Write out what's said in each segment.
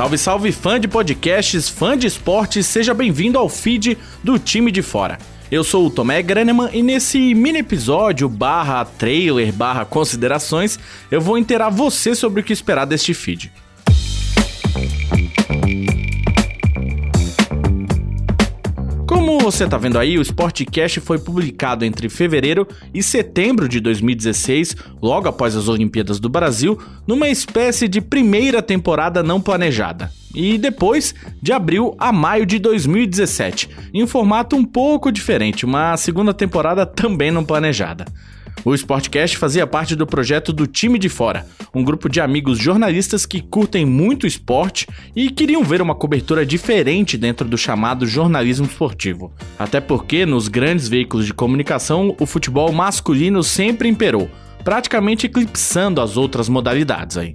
Salve, salve fã de podcasts, fã de esportes, seja bem-vindo ao feed do time de fora. Eu sou o Tomé Graneman e nesse mini episódio barra trailer barra considerações eu vou inteirar você sobre o que esperar deste feed. Como você tá vendo aí, o Sportcast foi publicado entre fevereiro e setembro de 2016, logo após as Olimpíadas do Brasil, numa espécie de primeira temporada não planejada. E depois, de abril a maio de 2017, em um formato um pouco diferente, uma segunda temporada também não planejada. O Sportcast fazia parte do projeto do Time de Fora, um grupo de amigos jornalistas que curtem muito esporte e queriam ver uma cobertura diferente dentro do chamado jornalismo esportivo. Até porque nos grandes veículos de comunicação o futebol masculino sempre imperou, praticamente eclipsando as outras modalidades aí.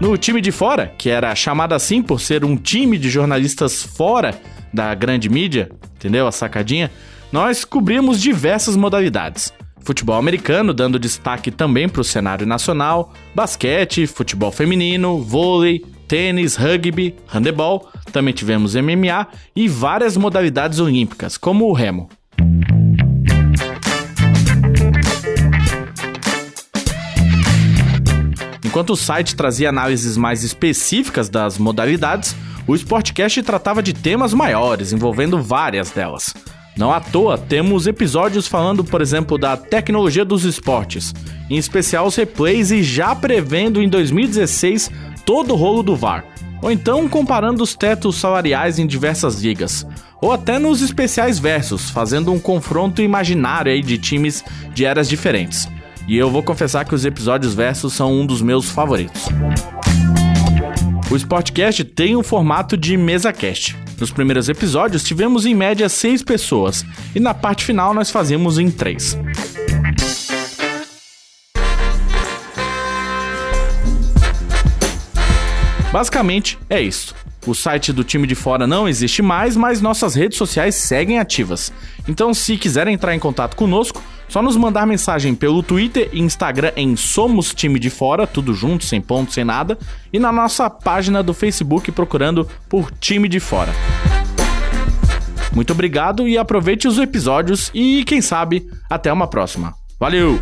No time de fora, que era chamado assim por ser um time de jornalistas fora da grande mídia, entendeu a sacadinha? Nós cobrimos diversas modalidades. Futebol americano, dando destaque também para o cenário nacional, basquete, futebol feminino, vôlei, tênis, rugby, handebol, também tivemos MMA e várias modalidades olímpicas, como o remo. Enquanto o site trazia análises mais específicas das modalidades, o Sportcast tratava de temas maiores, envolvendo várias delas. Não à toa, temos episódios falando, por exemplo, da tecnologia dos esportes, em especial os replays e já prevendo em 2016 todo o rolo do VAR. Ou então comparando os tetos salariais em diversas ligas. Ou até nos especiais versus, fazendo um confronto imaginário aí de times de eras diferentes. E eu vou confessar que os episódios versus são um dos meus favoritos. O Sportcast tem o formato de mesa cast. Nos primeiros episódios tivemos em média seis pessoas e na parte final nós fazíamos em três. Basicamente é isso. O site do time de fora não existe mais, mas nossas redes sociais seguem ativas. Então, se quiserem entrar em contato conosco, só nos mandar mensagem pelo Twitter e Instagram em Somos Time de Fora, tudo junto, sem ponto, sem nada, e na nossa página do Facebook procurando por Time de Fora. Muito obrigado e aproveite os episódios e, quem sabe, até uma próxima. Valeu!